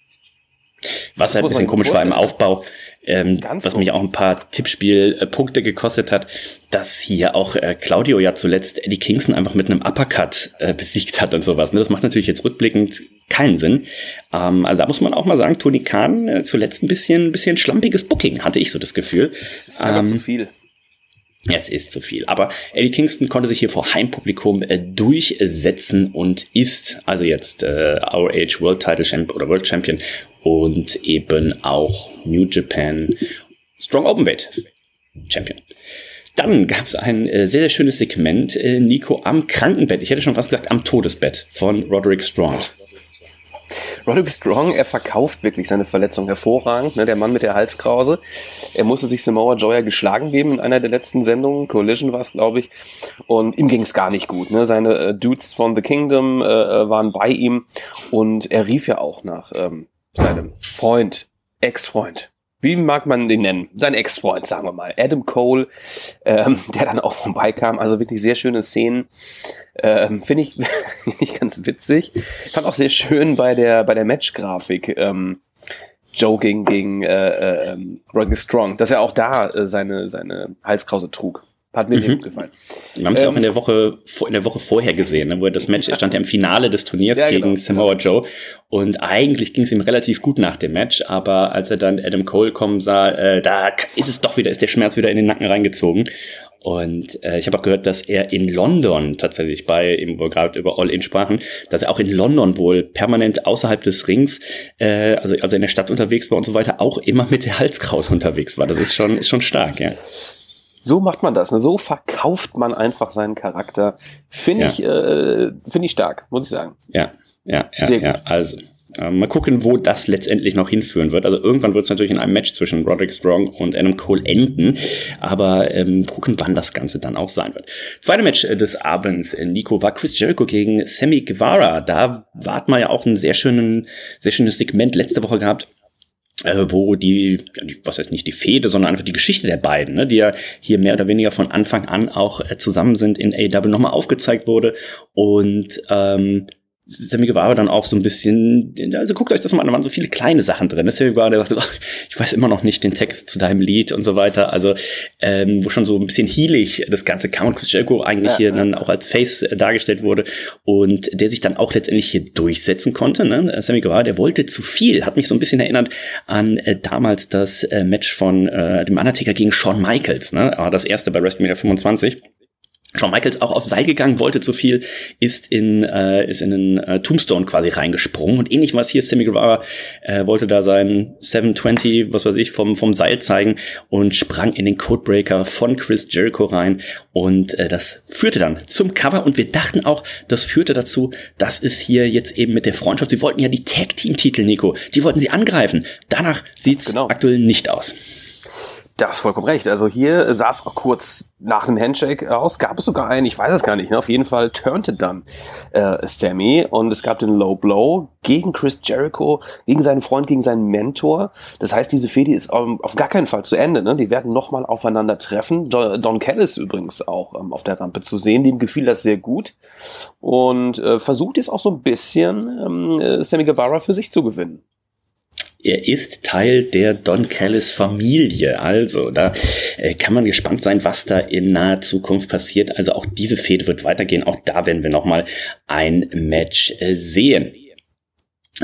Was halt ein bisschen komisch war im Aufbau, ähm, was mich auch ein paar Tippspielpunkte gekostet hat, dass hier auch äh, Claudio ja zuletzt Eddie Kingston einfach mit einem Uppercut äh, besiegt hat und sowas. Ne? Das macht natürlich jetzt rückblickend keinen Sinn. Ähm, also da muss man auch mal sagen, Tony Khan äh, zuletzt ein bisschen, ein bisschen schlampiges Booking, hatte ich so das Gefühl. Das ist aber ähm, zu viel. Es ist zu viel. Aber Eddie Kingston konnte sich hier vor Heimpublikum äh, durchsetzen und ist also jetzt äh, ROH World Title Champion oder World Champion und eben auch New Japan Strong Openweight Champion. Dann gab es ein äh, sehr, sehr schönes Segment, äh, Nico, am Krankenbett. Ich hätte schon fast gesagt, am Todesbett von Roderick Strong. Roderick Strong, er verkauft wirklich seine Verletzung hervorragend. Ne? Der Mann mit der Halskrause. Er musste sich Samoa Joe ja geschlagen geben in einer der letzten Sendungen. Collision war es, glaube ich. Und ihm ging es gar nicht gut. Ne? Seine äh, Dudes von The Kingdom äh, äh, waren bei ihm. Und er rief ja auch nach ähm, seinem Freund, Ex-Freund, wie mag man den nennen? Sein Ex-Freund, sagen wir mal. Adam Cole, ähm, der dann auch vorbeikam. Also wirklich sehr schöne Szenen. Ähm, Finde ich, find ich ganz witzig. Fand auch sehr schön bei der, bei der Match-Grafik. Ähm, Joe gegen, gegen äh, äh, Rodney Strong, dass er auch da äh, seine, seine Halskrause trug. Hat mir mhm. sehr gut gefallen. Wir haben es ähm, ja auch in ähm, der Woche in der Woche vorher gesehen, ne, wo er das Match er stand ja im Finale des Turniers ja, gegen genau, Samoa Joe und eigentlich ging es ihm relativ gut nach dem Match, aber als er dann Adam Cole kommen sah, äh, da ist es doch wieder, ist der Schmerz wieder in den Nacken reingezogen. Und äh, ich habe auch gehört, dass er in London tatsächlich bei, eben wo wir gerade über All-In sprachen, dass er auch in London wohl permanent außerhalb des Rings, äh, also, also in der Stadt unterwegs war und so weiter, auch immer mit der Halskraus unterwegs war. Das ist schon, ist schon stark, ja. So macht man das. Ne? So verkauft man einfach seinen Charakter. Finde ja. ich, äh, finde ich stark, muss ich sagen. Ja, ja, ja, Sehr ja. Also. Äh, mal gucken, wo das letztendlich noch hinführen wird. Also irgendwann wird es natürlich in einem Match zwischen Roderick Strong und Adam Cole enden, aber ähm, gucken, wann das Ganze dann auch sein wird. Zweite Match äh, des Abends, äh, Nico, war Chris Jericho gegen Sammy Guevara. Da warten wir ja auch ein sehr schönen, sehr schönes Segment letzte Woche gehabt äh, wo die, was heißt nicht die Fehde, sondern einfach die Geschichte der beiden, ne, die ja hier mehr oder weniger von Anfang an auch äh, zusammen sind in AW nochmal aufgezeigt wurde. Und ähm, Sammy Guevara dann auch so ein bisschen, also guckt euch das mal an, da waren so viele kleine Sachen drin. Sammy Guevara, der sagte, ach, ich weiß immer noch nicht den Text zu deinem Lied und so weiter. Also, ähm, wo schon so ein bisschen healig das Ganze kam und Chris Jericho eigentlich ja, hier ja. dann auch als Face äh, dargestellt wurde und der sich dann auch letztendlich hier durchsetzen konnte. Ne? Sammy Guevara, der wollte zu viel, hat mich so ein bisschen erinnert an äh, damals das äh, Match von äh, dem Undertaker gegen Shawn Michaels, ne? das erste bei WrestleMania 25 Shawn Michaels auch aus Seil gegangen, wollte zu viel, ist in, äh, ist in einen äh, Tombstone quasi reingesprungen. Und ähnlich was hier Sammy Guevara, äh, wollte da sein 720, was weiß ich, vom, vom Seil zeigen und sprang in den Codebreaker von Chris Jericho rein. Und äh, das führte dann zum Cover. Und wir dachten auch, das führte dazu, dass es hier jetzt eben mit der Freundschaft, sie wollten ja die Tag-Team-Titel, Nico, die wollten sie angreifen. Danach sieht's genau. aktuell nicht aus. Das ist vollkommen recht. Also hier sah es auch kurz nach dem Handshake aus. Gab es sogar einen, ich weiß es gar nicht. Ne? Auf jeden Fall turnte dann äh, Sammy und es gab den Low Blow gegen Chris Jericho, gegen seinen Freund, gegen seinen Mentor. Das heißt, diese Fehde ist um, auf gar keinen Fall zu Ende. Ne? Die werden nochmal aufeinander treffen. Don, Don Callis übrigens auch ähm, auf der Rampe zu sehen. Dem gefiel das sehr gut und äh, versucht jetzt auch so ein bisschen ähm, äh, Sammy Guevara für sich zu gewinnen er ist Teil der Don Callis Familie. Also da äh, kann man gespannt sein, was da in naher Zukunft passiert. Also auch diese Fehde wird weitergehen. Auch da werden wir nochmal ein Match äh, sehen.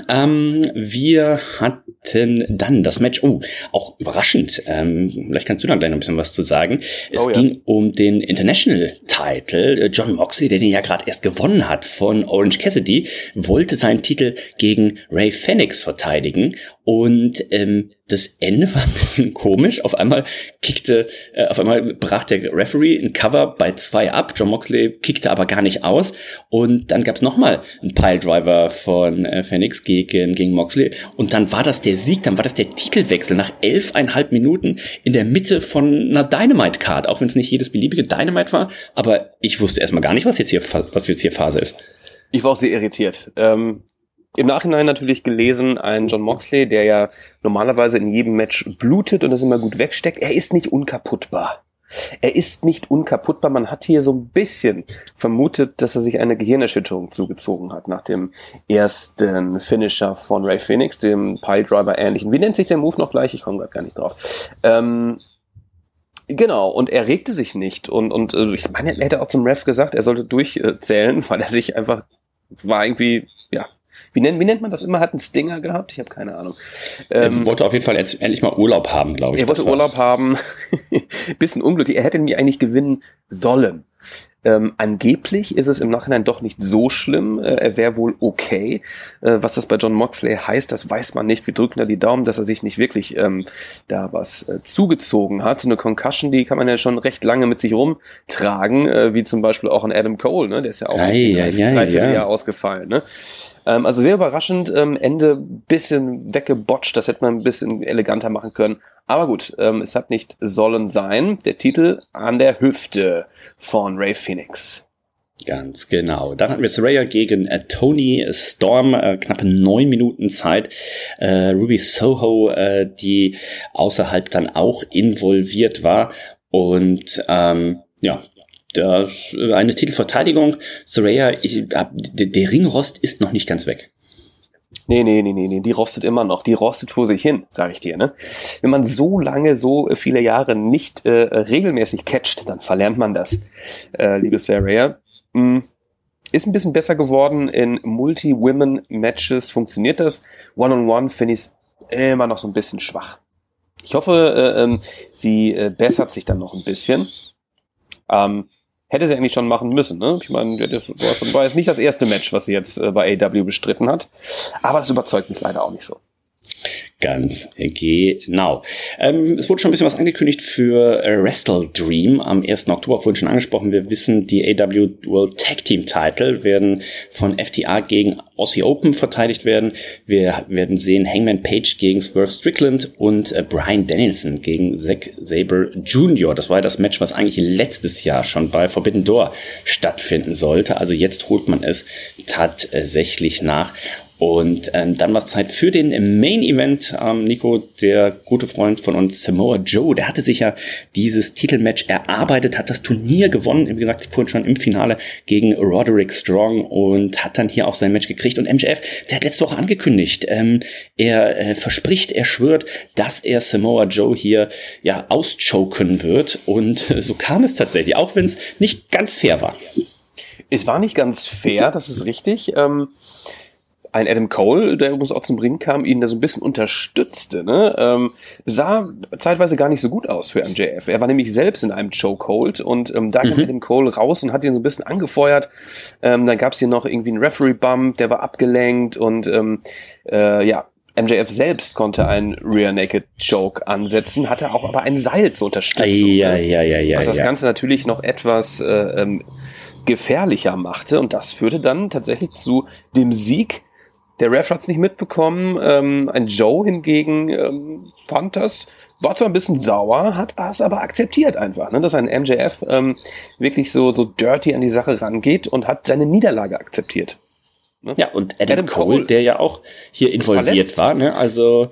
Ähm, wir hatten dann das Match, oh, auch überraschend, ähm, vielleicht kannst du da gleich noch ein bisschen was zu sagen. Es oh, ja. ging um den International Title. John Moxley, der den ja gerade erst gewonnen hat von Orange Cassidy, wollte seinen Titel gegen Ray Phoenix verteidigen und ähm, das Ende war ein bisschen komisch. Auf einmal kickte, äh, auf einmal brach der Referee ein Cover bei zwei ab. John Moxley kickte aber gar nicht aus. Und dann gab's nochmal einen Piledriver von äh, Phoenix gegen, gegen Moxley. Und dann war das der Sieg, dann war das der Titelwechsel nach elfeinhalb Minuten in der Mitte von einer Dynamite-Card. Auch wenn es nicht jedes beliebige Dynamite war. Aber ich wusste erstmal gar nicht, was jetzt hier, was jetzt hier Phase ist. Ich war auch sehr irritiert. Ähm im Nachhinein natürlich gelesen, ein John Moxley, der ja normalerweise in jedem Match blutet und das immer gut wegsteckt. Er ist nicht unkaputtbar. Er ist nicht unkaputtbar. Man hat hier so ein bisschen vermutet, dass er sich eine Gehirnerschütterung zugezogen hat nach dem ersten Finisher von Ray Phoenix, dem Pile Driver ähnlichen. Wie nennt sich der Move noch gleich? Ich komme gerade gar nicht drauf. Ähm, Genau, und er regte sich nicht. Und, und äh, ich meine, er hätte auch zum Ref gesagt, er sollte durchzählen, weil er sich einfach war irgendwie, ja, wie nennt, wie nennt man das immer? Hat einen Stinger gehabt? Ich habe keine Ahnung. Ähm, er wollte auf jeden Fall jetzt endlich mal Urlaub haben, glaube ich. Er wollte Urlaub haben. Bisschen unglücklich. Er hätte mich eigentlich gewinnen sollen. Ähm, angeblich ist es im Nachhinein doch nicht so schlimm. Äh, er wäre wohl okay. Äh, was das bei John Moxley heißt, das weiß man nicht. Wir drücken da die Daumen, dass er sich nicht wirklich ähm, da was äh, zugezogen hat. So eine Concussion, die kann man ja schon recht lange mit sich rumtragen, äh, wie zum Beispiel auch ein Adam Cole. Ne? Der ist ja auch Ei, drei, ei, ei, dreiviertel ja. Jahr ausgefallen. Ne? Ähm, also sehr überraschend. Ähm, Ende bisschen weggebotcht. Das hätte man ein bisschen eleganter machen können. Aber gut, ähm, es hat nicht sollen sein. Der Titel an der Hüfte von Ray Phoenix. Ganz genau. Dann hatten wir Saraya gegen äh, Tony Storm, äh, knappe neun Minuten Zeit. Äh, Ruby Soho, äh, die außerhalb dann auch involviert war. Und ähm, ja, äh, eine Titelverteidigung. Saraya, ich, äh, der, Ringrost ist noch nicht ganz weg. Nee, nee, nee, nee, nee, die rostet immer noch. Die rostet vor sich hin, sage ich dir. Ne? Wenn man so lange, so viele Jahre nicht äh, regelmäßig catcht, dann verlernt man das, äh, liebe Saraya. Mm, Ist ein bisschen besser geworden in Multi-Women-Matches. Funktioniert das? One-on-One finde ich immer noch so ein bisschen schwach. Ich hoffe, äh, ähm, sie äh, bessert sich dann noch ein bisschen. Ähm, hätte sie eigentlich schon machen müssen. Ne? Ich meine, das war jetzt nicht das erste Match, was sie jetzt äh, bei AW bestritten hat. Aber das überzeugt mich leider auch nicht so. Ganz genau. Ähm, es wurde schon ein bisschen was angekündigt für äh, Wrestle Dream am 1. Oktober, vorhin schon angesprochen. Wir wissen, die AW World Tag Team Title werden von FTA gegen Aussie Open verteidigt werden. Wir werden sehen Hangman Page gegen Swerve Strickland und äh, Brian Danielson gegen Zack Saber Jr. Das war ja das Match, was eigentlich letztes Jahr schon bei Forbidden Door stattfinden sollte. Also jetzt holt man es tatsächlich nach. Und ähm, dann war es Zeit für den Main Event. Ähm, Nico, der gute Freund von uns, Samoa Joe, der hatte sich ja dieses Titelmatch erarbeitet, hat das Turnier gewonnen, wie gesagt, vorhin schon im Finale gegen Roderick Strong und hat dann hier auch sein Match gekriegt. Und MJF, der hat letzte Woche angekündigt, ähm, er äh, verspricht, er schwört, dass er Samoa Joe hier ja auschoken wird. Und äh, so kam es tatsächlich, auch wenn es nicht ganz fair war. Es war nicht ganz fair, das ist richtig. Ähm, ein Adam Cole, der übrigens auch zum Ring kam, ihn da so ein bisschen unterstützte, ne? ähm, sah zeitweise gar nicht so gut aus für MJF. Er war nämlich selbst in einem Chokehold und ähm, da kam Mhm. Adam Cole raus und hat ihn so ein bisschen angefeuert. Ähm, dann gab es hier noch irgendwie einen Referee-Bump, der war abgelenkt und ähm, äh, ja, MJF selbst konnte einen Rear Naked Choke ansetzen, hatte auch aber ein Seil zur Unterstützung. Ja, ne? ja, ja, ja, was das ja. Ganze natürlich noch etwas äh, ähm, gefährlicher machte. Und das führte dann tatsächlich zu dem Sieg. Der Ref hat es nicht mitbekommen. Ähm, ein Joe hingegen ähm, fand das, war zwar ein bisschen sauer, hat es aber akzeptiert einfach, ne, dass ein MJF ähm, wirklich so, so dirty an die Sache rangeht und hat seine Niederlage akzeptiert. Ne? Ja, und Adam, Adam Cole, Cole der ja auch hier involviert verletzt. war, ne? Also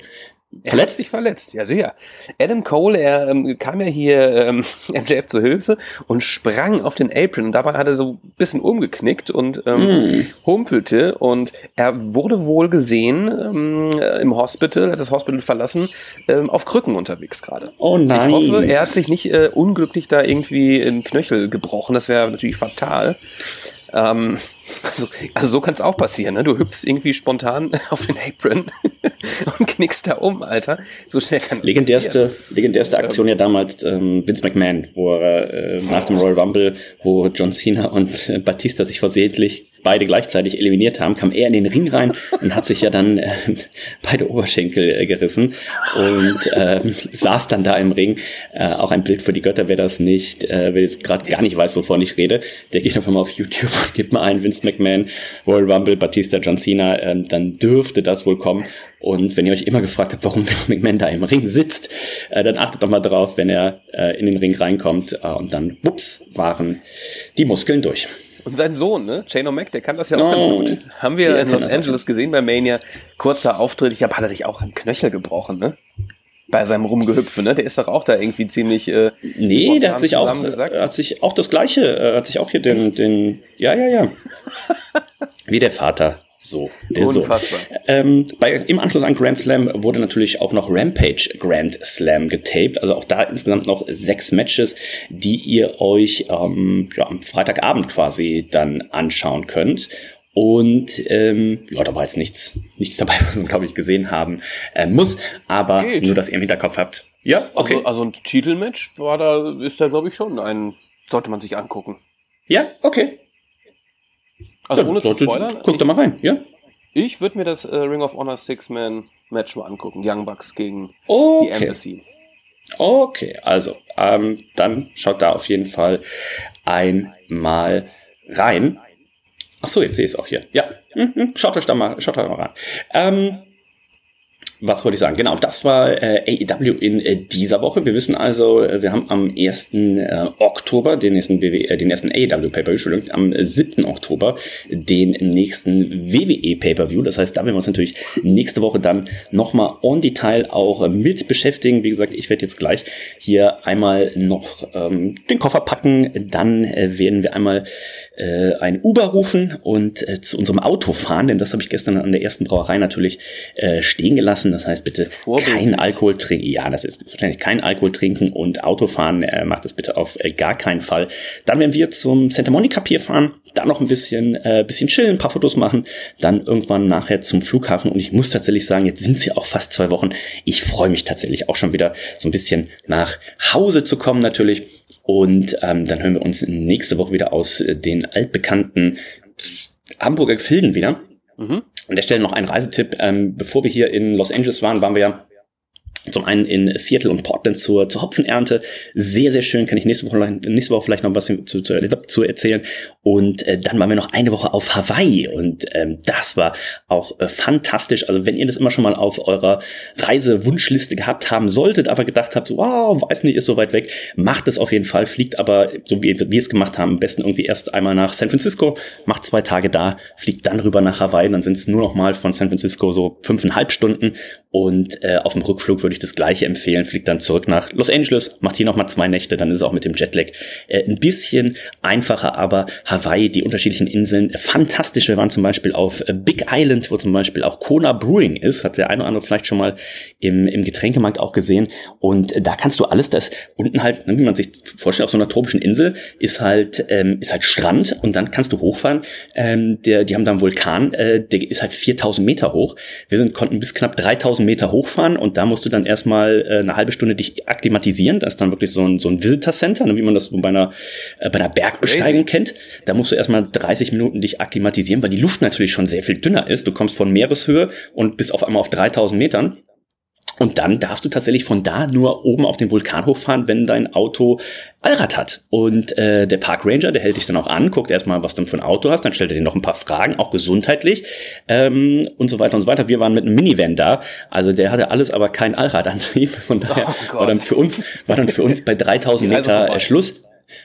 verletzt. sich verletzt, ja sehr. Adam Cole, er ähm, kam ja hier ähm, MJF zu Hilfe und sprang auf den Apron und dabei hat er so ein bisschen umgeknickt und ähm, Mm. humpelte und er wurde wohl gesehen ähm, äh, im Hospital, hat das Hospital verlassen, ähm, auf Krücken unterwegs gerade. Oh nein. Ich hoffe, er hat sich nicht äh, unglücklich da irgendwie in den Knöchel gebrochen. Das wäre natürlich fatal. Ähm, also, also so kann es auch passieren. Ne? Du hüpfst irgendwie spontan auf den Apron und knickst da um, Alter. So schnell kann das passieren. Legendärste, legendärste Aktion ja damals ähm, Vince McMahon, wo er äh, nach dem Royal Rumble, wo John Cena und äh, Batista sich versehentlich beide gleichzeitig eliminiert haben, kam er in den Ring rein und hat sich ja dann äh, beide Oberschenkel äh, gerissen und ähm, saß dann da im Ring. Äh, auch ein Bild für die Götter, wer das nicht, äh, wer jetzt gerade gar nicht weiß, wovon ich rede, der geht einfach mal auf YouTube und gibt mal ein Vince McMahon, Royal Rumble, Batista, John Cena, ähm, dann dürfte das wohl kommen. Und wenn ihr euch immer gefragt habt, warum Vince McMahon da im Ring sitzt, äh, dann achtet doch mal drauf, wenn er äh, in den Ring reinkommt äh, und dann, wups, waren die Muskeln durch. Und sein Sohn, ne? Shane O'Mac, der kann das ja auch Oh, ganz gut. Haben wir der in Los. Angeles gesehen bei Mania. Kurzer Auftritt. Ich glaube, hat er sich auch einen Knöchel gebrochen, ne? Bei seinem Rumgehüpfe, ne? Der ist doch auch da irgendwie ziemlich. Äh, Nee, der hat sich auch, hat sich auch das Gleiche, äh, hat sich auch hier den, den, ja, ja, ja. Wie der Vater. So, der Sohn. Unfassbar. Ähm, bei, Im Anschluss an Grand Slam wurde natürlich auch noch Rampage Grand Slam getaped. Also auch da insgesamt noch sechs Matches, die ihr euch ähm, ja, am Freitagabend quasi dann anschauen könnt. Und ähm, ja, da war jetzt nichts, nichts dabei, was man, glaube ich, gesehen haben äh, muss. Aber Geht. nur, dass ihr im Hinterkopf habt. Ja, okay. Also, also ein Titelmatch war da, ist da, glaube ich, schon ein. Sollte man sich angucken. Ja, okay. Also Ja, ohne zu spoilern. Guck ich da mal rein, ja? ich würde mir das äh, Ring of Honor Six-Man-Match mal angucken. Young Bucks gegen die Okay. Embassy. Okay, also, ähm, dann schaut da auf jeden Fall einmal rein. Ach so, jetzt sehe ich es auch hier. Ja, mhm, schaut euch da mal, schaut da mal rein. Ähm, was wollte ich sagen? Genau, das war äh, AEW in äh, dieser Woche. Wir wissen also, äh, wir haben am 1. Äh, Oktober den nächsten, BW, äh, den ersten AEW Pay-Per-View, Entschuldigung, am äh, 7. Oktober den nächsten WWE Pay-Per-View. Das heißt, da werden wir uns natürlich nächste Woche dann nochmal on Detail auch mit beschäftigen. Wie gesagt, ich werde jetzt gleich hier einmal noch ähm, den Koffer packen. Dann äh, werden wir einmal äh, ein Uber rufen und äh, zu unserem Auto fahren, denn das habe ich gestern an der ersten Brauerei natürlich äh, stehen gelassen. Das heißt, bitte kein Alkohol trinken. Ja, das ist wahrscheinlich kein Alkohol trinken und Autofahren. Äh, macht das bitte auf äh, gar keinen Fall. Dann werden wir zum Santa Monica Pier fahren, da noch ein bisschen, äh, bisschen chillen, ein paar Fotos machen, dann irgendwann nachher zum Flughafen. Und ich muss tatsächlich sagen, jetzt sind es ja auch fast zwei Wochen. Ich freue mich tatsächlich auch schon wieder so ein bisschen nach Hause zu kommen natürlich. Und ähm, dann hören wir uns nächste Woche wieder aus äh, den altbekannten Hamburger Gefilden wieder. Mhm. An der Stelle noch ein Reisetipp. Ähm, bevor wir hier in Los Angeles waren, waren wir ja zum einen in Seattle und Portland zur, zur Hopfenernte. Sehr, sehr schön. Kann ich nächste Woche, nächste Woche vielleicht noch was zu, zu, zu erzählen. Und äh, dann waren wir noch eine Woche auf Hawaii. Und ähm, das war auch äh, fantastisch. Also wenn ihr das immer schon mal auf eurer Reisewunschliste gehabt haben solltet, aber gedacht habt, so, wow, weiß nicht, ist so weit weg, macht es auf jeden Fall. Fliegt aber, so wie wir es gemacht haben, am besten irgendwie erst einmal nach San Francisco, macht zwei Tage da, fliegt dann rüber nach Hawaii. Dann sind es nur noch mal von San Francisco so fünfeinhalb Stunden. Und äh, auf dem Rückflug würde ich das gleiche empfehlen. Fliegt dann zurück nach Los Angeles, macht hier noch mal zwei Nächte, dann ist es auch mit dem Jetlag äh, ein bisschen einfacher. Aber Hawaii, die unterschiedlichen Inseln, äh, fantastisch. Wir waren zum Beispiel auf äh, Big Island, wo zum Beispiel auch Kona Brewing ist. Hat der eine oder andere vielleicht schon mal im, im Getränkemarkt auch gesehen. Und da kannst du alles, das unten halt, ne, wie man sich vorstellt, auf so einer tropischen Insel ist halt ähm, ist halt Strand und dann kannst du hochfahren. Ähm, der, die haben da einen Vulkan, äh, der ist halt 4000 Meter hoch. Wir sind, konnten bis knapp 3000 Meter hochfahren und da musst du dann erstmal äh, eine halbe Stunde dich akklimatisieren. Das ist dann wirklich so ein, so ein Visitor Center, ne, wie man das so bei einer, äh, bei einer Bergbesteigung kennt. Da musst du erstmal 30 Minuten dich akklimatisieren, weil die Luft natürlich schon sehr viel dünner ist. Du kommst von Meereshöhe und bist auf einmal auf 3000 Metern. Und dann darfst du tatsächlich von da nur oben auf den Vulkan hochfahren, wenn dein Auto Allrad hat. Und äh, der Park Ranger, der hält dich dann auch an, guckt erstmal, was du für ein Auto hast, dann stellt er dir noch ein paar Fragen, auch gesundheitlich ähm, und so weiter und so weiter. Wir waren mit einem Minivan da, also der hatte alles, aber kein Allradantrieb. Von daher Oh war dann für uns war dann für uns bei 3000 Die Reise Meter äh, Schluss.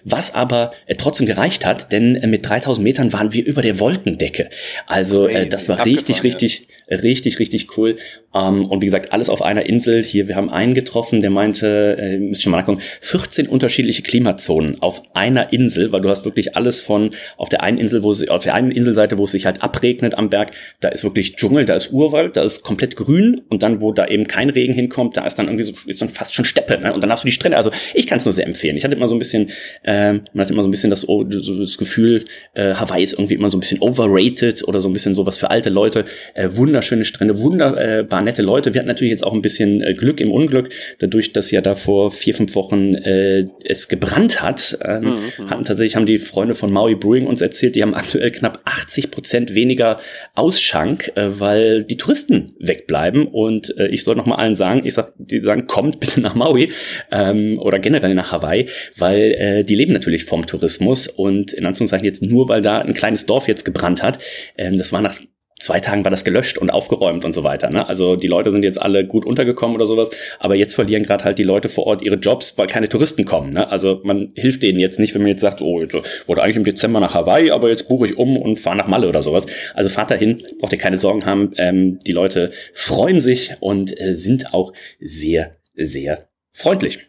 Was aber äh, trotzdem gereicht hat, denn äh, mit 3000 Metern waren wir über der Wolkendecke. Also äh, das war Abgefahren, richtig, ja. Richtig, richtig, cool. Ähm, und wie gesagt, alles auf einer Insel. Hier, wir haben einen getroffen, der meinte, äh, müsst ihr mal nachgucken, 14 unterschiedliche Klimazonen auf einer Insel, weil du hast wirklich alles von auf der einen Insel, wo es, auf der einen Inselseite, wo es sich halt abregnet am Berg, da ist wirklich Dschungel, da ist Urwald, da ist komplett grün und dann, wo da eben kein Regen hinkommt, da ist dann irgendwie so, ist dann fast schon Steppe, ne? Und dann hast du die Strände. Also ich kann es nur sehr empfehlen. Ich hatte immer so ein bisschen, ähm, man hatte immer so ein bisschen das, das Gefühl, äh, Hawaii ist irgendwie immer so ein bisschen overrated oder so ein bisschen sowas für alte Leute. Äh, wunderschöne Strände, wunderbar nette Leute. Wir hatten natürlich jetzt auch ein bisschen äh, Glück im Unglück, dadurch, dass ja da vor vier, fünf Wochen äh, es gebrannt hat. Ähm, hatten tatsächlich, haben die Freunde von Maui Brewing uns erzählt, die haben aktuell knapp 80 Prozent weniger Ausschank, äh, weil die Touristen wegbleiben. Und äh, ich soll noch mal allen sagen, ich sag, die sagen, kommt bitte nach Maui ähm, oder generell nach Hawaii, weil äh, die leben natürlich vom Tourismus und in Anführungszeichen jetzt nur, weil da ein kleines Dorf jetzt gebrannt hat. Ähm, das war nach zwei Tagen war das gelöscht und aufgeräumt und so weiter. Ne? Also die Leute sind jetzt alle gut untergekommen oder sowas, aber jetzt verlieren gerade halt die Leute vor Ort ihre Jobs, weil keine Touristen kommen. Ne? Also man hilft denen jetzt nicht, wenn man jetzt sagt, oh, ich wollte eigentlich im Dezember nach Hawaii, aber jetzt buche ich um und fahre nach Malle oder sowas. Also fahrt dahin, braucht ihr keine Sorgen haben. Ähm, die Leute freuen sich und äh, sind auch sehr, sehr freundlich.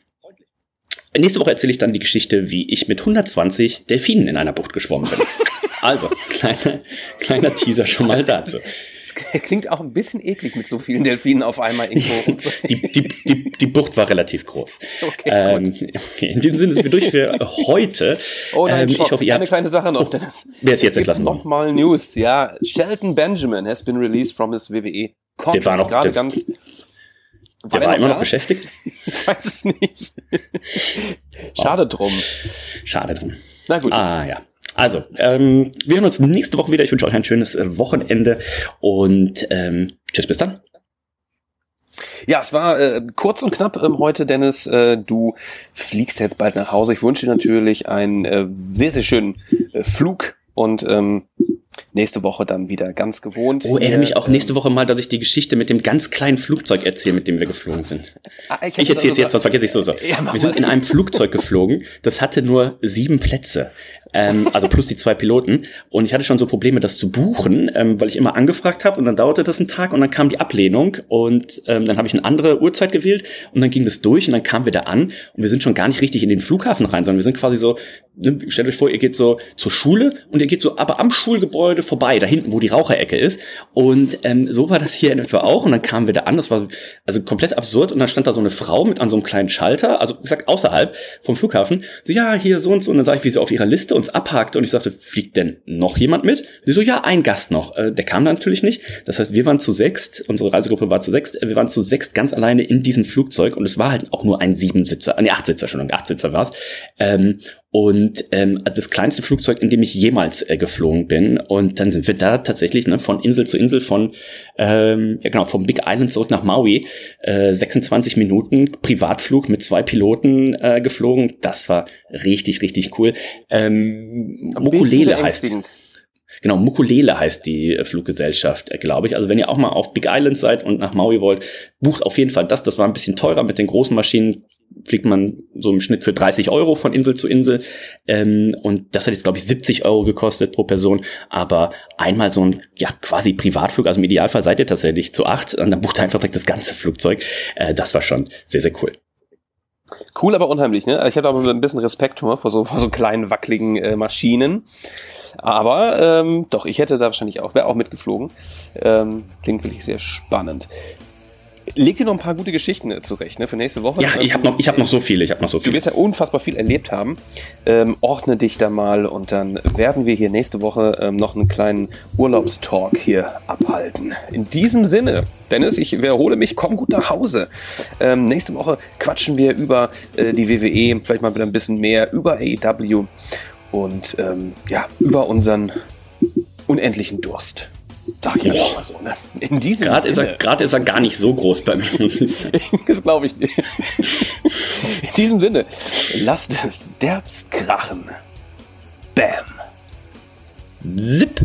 Nächste Woche erzähle ich dann die Geschichte, wie ich mit 120 Delfinen in einer Bucht geschwommen bin. Also, kleiner, kleiner Teaser schon mal dazu. Das klingt auch ein bisschen eklig mit so vielen Delfinen auf einmal irgendwo. So. Die, die, die, die Bucht war relativ groß. Okay, ähm, in diesem Sinne sind wir durch für heute. Oh nein, ähm, ich hoffe, ihr eine habt, kleine Sache noch. Dennis. wer ist jetzt Es entlassen worden? Noch mal News. Ja, Shelton Benjamin has been released from his WWE. Contract. Der war noch- gerade der- ganz. der war immer noch da? beschäftigt. Ich weiß es nicht. Schade drum. Schade drum. Na gut. Ah ja. Also, ähm, wir hören uns nächste Woche wieder. Ich wünsche euch ein schönes äh, Wochenende und ähm, tschüss, bis dann. Ja, es war äh, kurz und knapp ähm, heute, Dennis. Äh, du fliegst jetzt bald nach Hause. Ich wünsche dir natürlich einen äh, sehr, sehr schönen äh, Flug und ähm, nächste Woche dann wieder ganz gewohnt. Oh, erinnere mich auch nächste Woche mal, dass ich die Geschichte mit dem ganz kleinen Flugzeug erzähle, mit dem wir geflogen sind. Ah, ich, ich erzähle es jetzt, sonst vergesse ich so. so. Ja, wir sind in einem Flugzeug geflogen, das hatte nur sieben Plätze ähm, also plus die zwei Piloten. Und ich hatte schon so Probleme, das zu buchen, ähm, weil ich immer angefragt habe und dann dauerte das einen Tag und dann kam die Ablehnung und ähm, dann habe ich eine andere Uhrzeit gewählt und dann ging das durch und dann kamen wir da an und wir sind schon gar nicht richtig in den Flughafen rein, sondern wir sind quasi so, ne, stellt euch vor, ihr geht so zur Schule und ihr geht so aber am Schulgebäude vorbei, da hinten, wo die Raucherecke ist. Und ähm, so war das hier in etwa auch. Und dann kamen wir da an, das war also komplett absurd. Und dann stand da so eine Frau mit an so einem kleinen Schalter, also gesagt, außerhalb vom Flughafen. So, ja, hier so und so. Und dann sah ich, wie sie auf ihrer Liste uns abhakte. Und ich sagte, fliegt denn noch jemand mit? sie so, ja, ein Gast noch. Äh, der kam natürlich nicht. Das heißt, wir waren zu sechst, unsere Reisegruppe war zu sechst, wir waren zu sechst ganz alleine in diesem Flugzeug. Und es war halt auch nur ein Siebensitzer, nee, Achtsitzer schon, ein Achtsitzer war's. Ähm, und ähm, also das kleinste Flugzeug, in dem ich jemals äh, geflogen bin. Und dann sind wir da tatsächlich ne, von Insel zu Insel, von ähm, ja genau, vom Big Island zurück nach Maui, äh, 26 Minuten Privatflug mit zwei Piloten äh, geflogen. Das war richtig, richtig cool. Ähm, Mokulele heißt. Genau, Mukulele heißt die äh, Fluggesellschaft, äh, glaube ich. Also wenn ihr auch mal auf Big Island seid und nach Maui wollt, bucht auf jeden Fall das. Das war ein bisschen teurer mit den großen Maschinen fliegt man so im Schnitt für 30 Euro von Insel zu Insel. Ähm, und das hat jetzt, glaube ich, 70 Euro gekostet pro Person. Aber einmal so ein, ja, quasi Privatflug, also im Idealfall seid ihr tatsächlich zu acht und dann bucht ihr einfach direkt das ganze Flugzeug. Äh, das war schon sehr, sehr cool. Cool, aber unheimlich, ne? Ich hatte aber ein bisschen Respekt vor so, vor so kleinen, wackeligen äh, Maschinen. Aber ähm, doch, ich hätte da wahrscheinlich auch, wäre auch mitgeflogen. Ähm, klingt wirklich sehr spannend. Leg dir noch ein paar gute Geschichten äh, zurecht ne, für nächste Woche. Ja, ich habe noch, hab noch so viele. Ich hab noch so viele. Du wirst ja unfassbar viel erlebt haben. Ähm, ordne dich da mal und dann werden wir hier nächste Woche ähm, noch einen kleinen Urlaubstalk hier abhalten. In diesem Sinne, Dennis, ich wiederhole mich, komm gut nach Hause. Ähm, nächste Woche quatschen wir über äh, die WWE, vielleicht mal wieder ein bisschen mehr über AEW und ähm, ja, über unseren unendlichen Durst. Sag ich oh. mal so, ne? In diesem Gerade ist, er, Gerade ist er gar nicht so groß bei mir. das glaube ich nicht. In diesem Sinne, lasst es derbst krachen. Bam. Zip.